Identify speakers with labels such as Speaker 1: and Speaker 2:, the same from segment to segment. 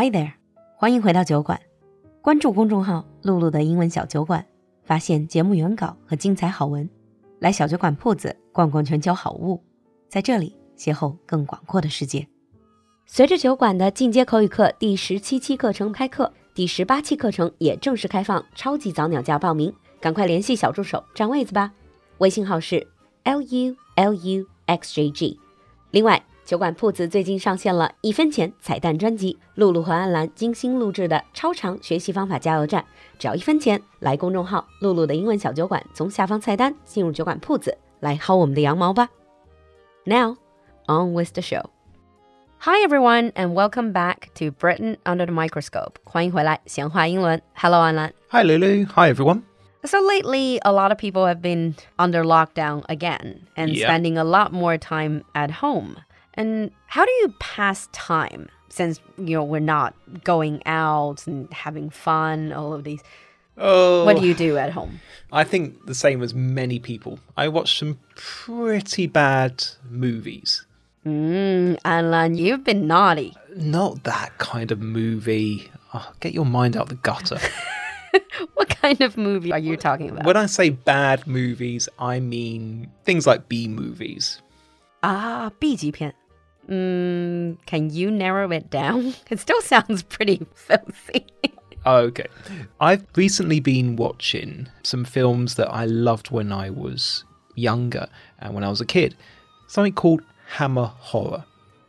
Speaker 1: Hi there，欢迎回到酒馆。关注公众号“露露的英文小酒馆”，发现节目原稿和精彩好文。来小酒馆铺子逛逛全球好物，在这里邂逅更广阔的世界。随着酒馆的进阶口语课第十七期课程开课，第十八期课程也正式开放超级早鸟价报名，赶快联系小助手占位子吧。微信号是 l u l u x j g。另外，酒馆铺子最近上线了一分钱彩蛋专辑，璐璐和安澜精心录制的超长学习方法加油站，只要一分钱。来公众号“璐璐的英文小酒馆”，从下方菜单进入酒馆铺子，来薅我们的羊毛吧。Now on with the show. Hi everyone, and welcome back to Britain under the microscope. 欢迎回来，闲话英伦。Hello,
Speaker 2: Anlan. Lulu. Hi, everyone.
Speaker 1: So lately, a lot of people have been under lockdown again and
Speaker 2: yep.
Speaker 1: spending a lot more time at home. And how do you pass time since you know we're not going out and having fun? All of these.
Speaker 2: Oh,
Speaker 1: What do you do at home?
Speaker 2: I think the same as many people. I watch some pretty bad movies.
Speaker 1: Mm, Anlan, you've been naughty.
Speaker 2: Not that kind of movie. Oh, get your mind out the gutter.
Speaker 1: What kind of movie are you talking about?
Speaker 2: when I say bad movies, I mean things like B movies.
Speaker 1: Ah,，B 级片. Mm, can you narrow it down? It still sounds pretty filthy.
Speaker 2: Okay. I've recently been watching some films that I loved when I was younger and when I was a kid. Something called Hammer Horror.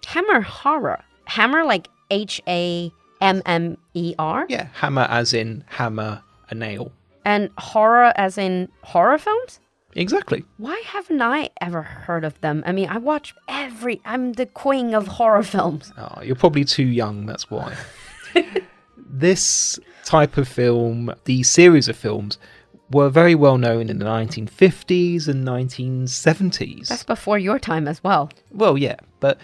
Speaker 1: Hammer horror. Hammer like H A M M E R?
Speaker 2: Yeah, hammer as in hammer a nail.
Speaker 1: And horror as in horror films?
Speaker 2: Exactly.
Speaker 1: Why haven't I ever heard of them? I mean, I watch every. I'm the queen of horror films.
Speaker 2: Oh, you're probably too young, that's why. this type of film, the series of films, were very well known in the 1950s and 1970s.
Speaker 1: That's before your time as well.
Speaker 2: well, yeah, but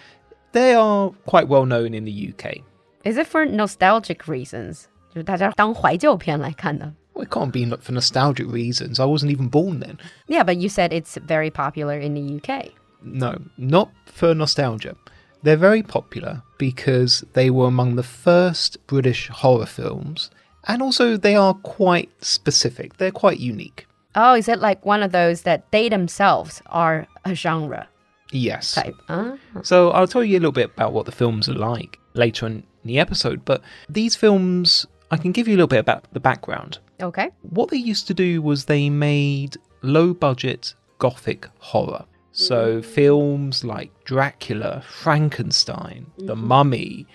Speaker 2: they are quite well known in the UK.
Speaker 1: Is it for nostalgic reasons? 就是大家当怀旧片来看的。
Speaker 2: Well, it can't be for nostalgic reasons. I wasn't even born then.
Speaker 1: Yeah, but you said it's very popular in the UK.
Speaker 2: No, not for nostalgia. They're very popular because they were among the first British horror films, and also they are quite specific. They're quite unique.
Speaker 1: Oh, is it like one of those that they themselves are a genre
Speaker 2: Yes.
Speaker 1: type? Huh?
Speaker 2: So I'll tell you a little bit about what the films are like later in the episode, but these films, I can give you a little bit about the background.
Speaker 1: Okay.
Speaker 2: What they used to do was they made low budget gothic horror. So films like Dracula, Frankenstein, The Mummy,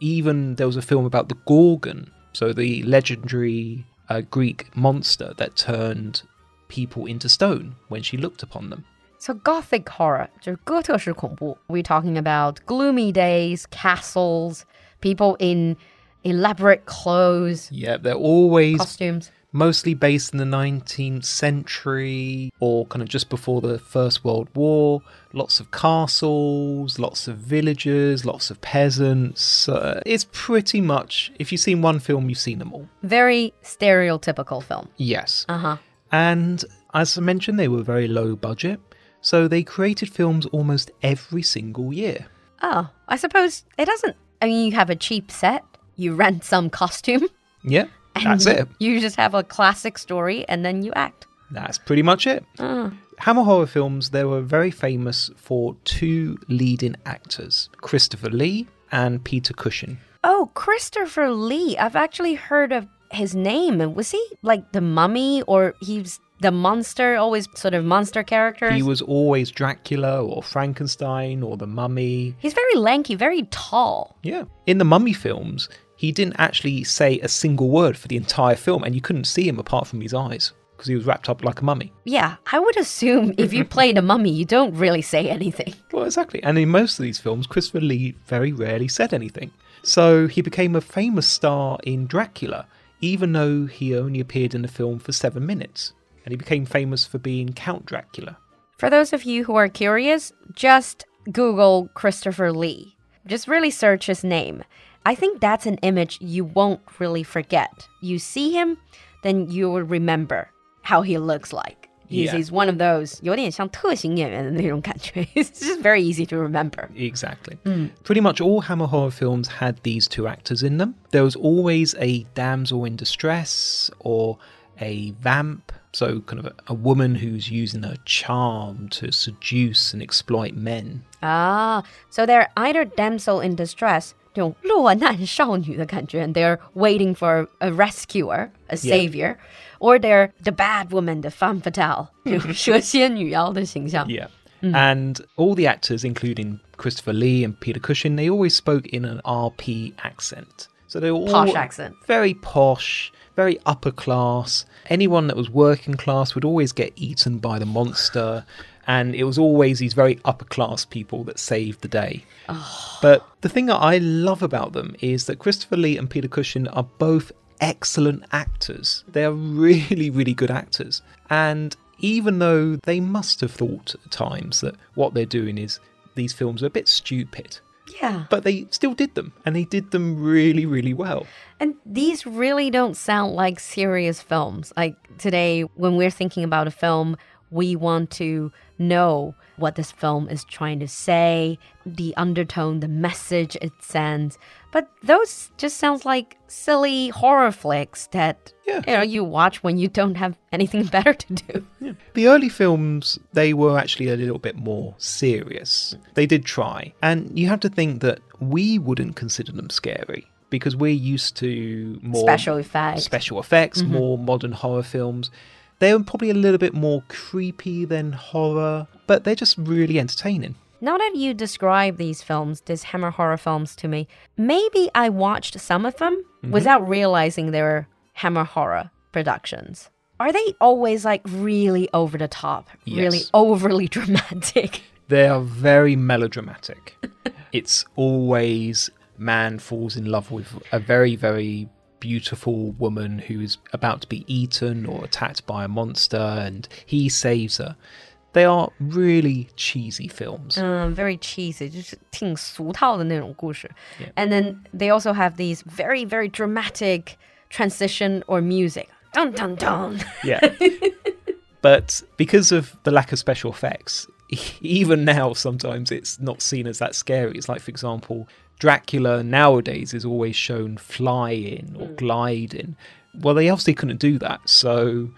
Speaker 2: even there was a film about the Gorgon, so the legendary uh, Greek monster that turned people into stone when she looked upon them.
Speaker 1: So gothic horror, 就是哥特式恐怖. We're talking about gloomy days, castles, people in elaborate clothes,
Speaker 2: Yeah, they're always
Speaker 1: costumes.
Speaker 2: mostly based in the 19th century or kind of just before the First World War. Lots of castles, lots of villages, lots of peasants. Uh, it's pretty much, if you've seen one film, you've seen them all.
Speaker 1: Very stereotypical film.
Speaker 2: Yes.
Speaker 1: Uh-huh.
Speaker 2: And as I mentioned, they were very low budget. So they created films almost every single year.
Speaker 1: Oh, I suppose it doesn't. I mean, you have a cheap set, you rent some costume,
Speaker 2: Yeah, that's
Speaker 1: you,
Speaker 2: it.
Speaker 1: You just have a classic story and then you act.
Speaker 2: That's pretty much it.
Speaker 1: Oh.
Speaker 2: Hammer horror films, they were very famous for two leading actors, Christopher Lee and Peter Cushing.
Speaker 1: Oh, Christopher Lee. I've actually heard of his name. Was he like the mummy or he's the monster, always sort of monster characters?
Speaker 2: He was always Dracula or Frankenstein or the Mummy.
Speaker 1: He's very lanky, very tall.
Speaker 2: Yeah. In the Mummy films, he didn't actually say a single word for the entire film, and you couldn't see him apart from his eyes because he was wrapped up like a mummy.
Speaker 1: Yeah, I would assume if you played a mummy, you don't really say anything.
Speaker 2: Well, exactly. And in most of these films, Christopher Lee very rarely said anything. So he became a famous star in Dracula, even though he only appeared in the film for seven minutes. And he became famous for being Count Dracula.
Speaker 1: For those of you who are curious, just Google Christopher Lee. Just really search his name. I think that's an image you won't really forget. You see him, then you will remember how he looks like. He's,
Speaker 2: Yeah.
Speaker 1: he's one of those 有点像特型演员的那种感觉. It's just very easy to remember.
Speaker 2: Exactly. Pretty much all Hammer horror films had these two actors in them. There was always a damsel in distress or a vamp, so kind of a, a woman who's using her charm to seduce and exploit men.
Speaker 1: Ah, so they're either damsel in distress, 这种落难少女的感觉, and they're waiting for a rescuer, a savior, or they're the bad woman, the femme fatale, 蛇蝎女妖的形象.
Speaker 2: Yeah. And all the actors, including Christopher Lee and Peter Cushing, they always spoke in an RP accent. So they were all
Speaker 1: Posh accent.
Speaker 2: very posh, very upper class. Anyone that was working class would always get eaten by the monster. And it was always these very upper class people that saved the day. Ah. But the thing that I love about them is that Christopher Lee and Peter Cushing are both excellent actors. They are really, really good actors. And even though they must have thought at times that what they're doing is these films are a bit stupid,
Speaker 1: Yeah.
Speaker 2: but they still did them and they did them really, really well.
Speaker 1: And these really don't sound like serious films. Like today, when we're thinking about a film, we want to know what this film is trying to say, the undertone, the message it sends. But those just sounds like silly horror flicks that
Speaker 2: Yeah.
Speaker 1: you know you watch when you don't have anything better to do.
Speaker 2: The early films, they were actually a little bit more serious. They did try. And you have to think that we wouldn't consider them scary because we're used to more
Speaker 1: Special effects.
Speaker 2: special effects, mm-hmm. more modern horror films. They're probably a little bit more creepy than horror, but they're just really entertaining.
Speaker 1: Now that you describe these films, these Hammer horror films to me, maybe I watched some of them mm-hmm. without realizing they were Hammer horror productions. Are they always like really over the top, really overly dramatic?
Speaker 2: They are very melodramatic. it's always man falls in love with a very, very beautiful woman who is about to be eaten or attacked by a monster and he saves her. They are really cheesy films.
Speaker 1: Um, very cheesy, 就是挺俗套的那种故事. And then they also have these very, very dramatic transition or music. Dun dun dun.
Speaker 2: Yeah. but because of the lack of special effects, even now sometimes it's not seen as that scary. It's like, for example, Dracula nowadays is always shown flying or hmm. gliding. Well, they obviously couldn't do that, so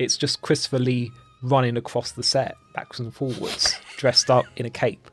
Speaker 2: it's just Christopher Lee running across the set backwards and forwards, dressed up in a cape.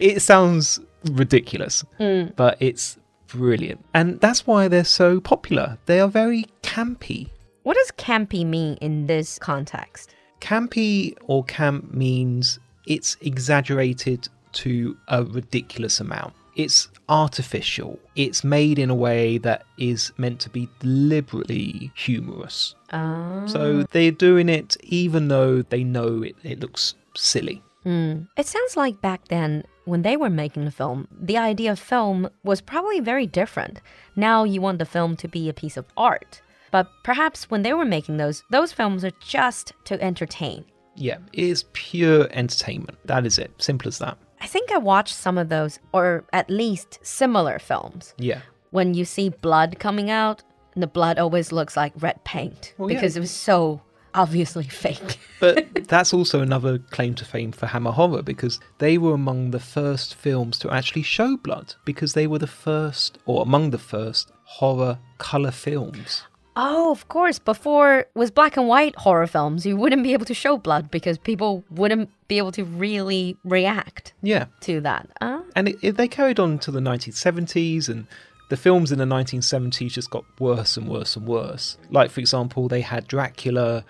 Speaker 2: It sounds ridiculous, hmm. but it's brilliant. And that's why they're so popular. They are very campy.
Speaker 1: What does campy mean in this context?
Speaker 2: Campy or camp means it's exaggerated to a ridiculous amount. It's artificial. It's made in a way that is meant to be deliberately humorous.
Speaker 1: Uh,
Speaker 2: So they're doing it even though they know it, it looks silly.
Speaker 1: It sounds like back then, when they were making the film, the idea of film was probably very different. Now you want the film to be a piece of art. But perhaps when they were making those, those films are just to entertain.
Speaker 2: Yeah, it is pure entertainment. That is it. Simple as that.
Speaker 1: I think I watched some of those, or at least similar films.
Speaker 2: Yeah.
Speaker 1: When you see blood coming out, and the blood always looks like red paint
Speaker 2: Well, yeah.
Speaker 1: because it was so obviously fake.
Speaker 2: But that's also another claim to fame for Hammer Horror because they were among the first films to actually show blood because they were the first, or among the first, horror colour films.
Speaker 1: Oh, of course. Before was black and white horror films, you wouldn't be able to show blood because people wouldn't be able to really react
Speaker 2: Yeah.
Speaker 1: to that. Uh,
Speaker 2: And it, it, they carried on to the 1970s, and the films in the 1970s just got worse and worse and worse. Like, for example, they had Dracula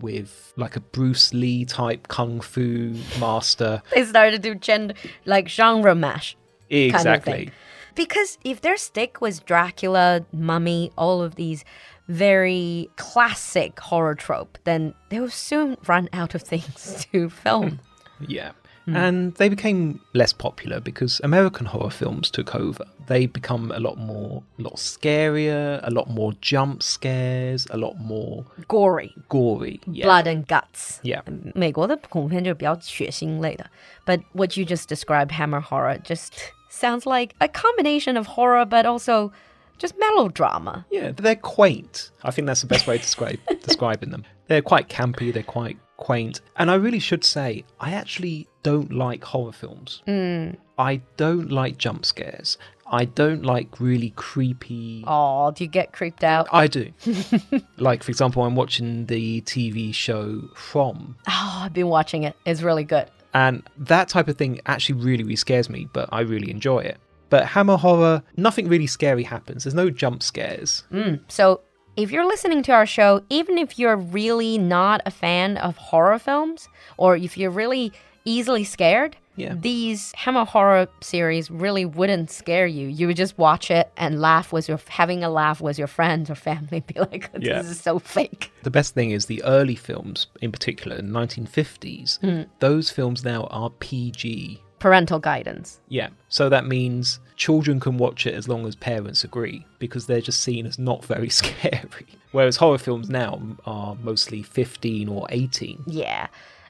Speaker 2: with like a Bruce Lee type kung fu master.
Speaker 1: they started to do gender like genre mash. kind of
Speaker 2: Exactly.
Speaker 1: Because if their stick was Dracula, Mummy, all of these very classic horror trope, then they will soon run out of things to film.
Speaker 2: Yeah. And they became less popular because American horror films took over. They become a lot more, a lot scarier, a lot more jump scares, a lot more
Speaker 1: Gory,
Speaker 2: gory. Yeah.
Speaker 1: blood and guts.
Speaker 2: Yeah.
Speaker 1: 美国的恐怖片就比较血腥类的，but what you just described, hammer horror, just sounds like a combination of horror but also just melodrama.
Speaker 2: Yeah, they're quaint. I think that's the best way to describe describing them. They're quite campy, they're quite quaint. And I really should say, I actually don't like horror films. Hmm. I don't like jump scares. I don't like really creepy.
Speaker 1: Oh, do you get creeped out?
Speaker 2: I do. like, for example, I'm watching the TV show From,
Speaker 1: Oh, I've been watching it. It's really good.
Speaker 2: And that type of thing actually really, really scares me, but I really enjoy it. But Hammer Horror, nothing really scary happens. There's no jump scares.
Speaker 1: Mm, so, if you're listening to our show, even if you're really not a fan of horror films, or if you're really easily scared,
Speaker 2: Yeah.
Speaker 1: these Hammer horror series really wouldn't scare you. You would just watch it and laugh with your having a laugh with your friends or family. Be like, this
Speaker 2: Yeah.
Speaker 1: is so fake.
Speaker 2: The best thing is the early films, in particular, in 1950s, hmm. those films now are PG.
Speaker 1: Parental guidance.
Speaker 2: Yeah. So that means children can watch it as long as parents agree because they're just seen as not very scary. Whereas horror films now are mostly 15 or 18.
Speaker 1: Yeah.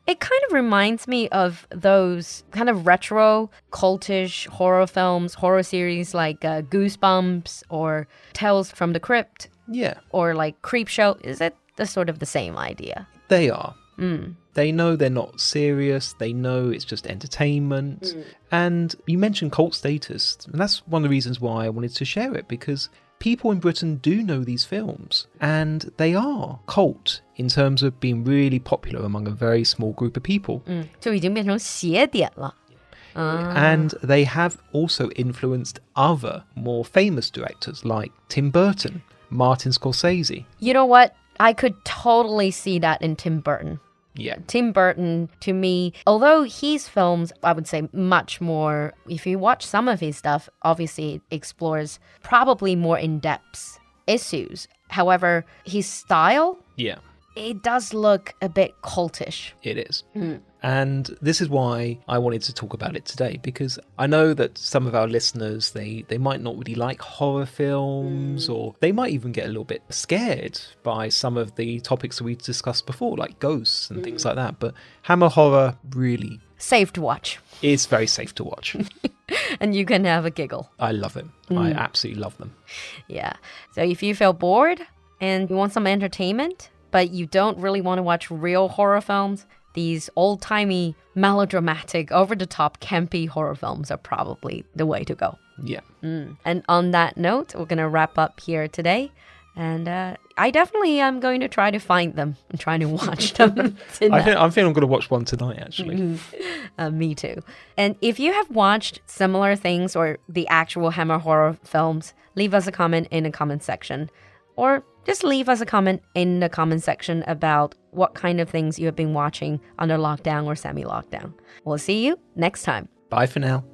Speaker 1: It kind of reminds me of those kind of retro, cultish horror films, horror series like uh, Goosebumps or Tales from the Crypt
Speaker 2: Yeah,
Speaker 1: or like Creepshow. Is it the sort of the same idea?
Speaker 2: they are. They know they're not serious. They know it's just entertainment. And you mentioned cult status. And that's one of the reasons why I wanted to share it because people in Britain do know these films. And they are cult in terms of being really popular among a very small group of people.
Speaker 1: 嗯，就已经变成邪点了。
Speaker 2: And they have also influenced other more famous directors like Tim Burton, Martin Scorsese.
Speaker 1: You know what? I could totally see that in Tim Burton.
Speaker 2: Yeah.
Speaker 1: Tim Burton, to me, although his films, I would say much more, if you watch some of his stuff, obviously it explores probably more in depth issues. However, his style,
Speaker 2: Yeah.
Speaker 1: it does look a bit cultish.
Speaker 2: It is. Mm. And this is why I wanted to talk about it today because I know that some of our listeners they they might not really like horror films mm. or they might even get a little bit scared by some of the topics that we discussed before like ghosts and things mm. like that but Hammer horror really
Speaker 1: Safe to watch.
Speaker 2: It's very safe to watch.
Speaker 1: And you can have a giggle.
Speaker 2: I love it. I mm. absolutely love them.
Speaker 1: Yeah. So if you feel bored and you want some entertainment, but you don't really want to watch real horror films, these old timey, melodramatic, over the top, campy horror films are probably the way to go.
Speaker 2: Yeah.
Speaker 1: And on that note, we're going to wrap up here today. And uh, I definitely am going to try to find them and try to watch them
Speaker 2: I
Speaker 1: tonight.
Speaker 2: think I think I'm going to watch one tonight actually.
Speaker 1: Uh, me too. And if you have watched similar things or the actual Hammer horror films, leave us a comment in the comment section. Or just leave us a comment in the comment section about what kind of things you have been watching under lockdown or semi lockdown. We'll see you next time.
Speaker 2: Bye for now.